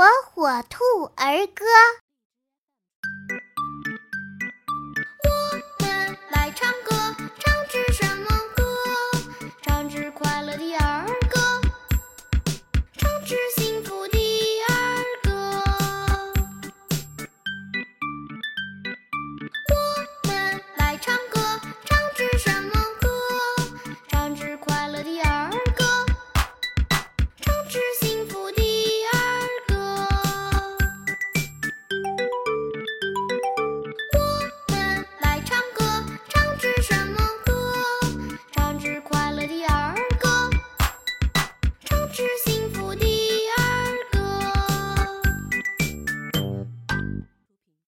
火火兔儿歌。我们来唱歌唱支什么歌唱支快乐的儿歌。pictures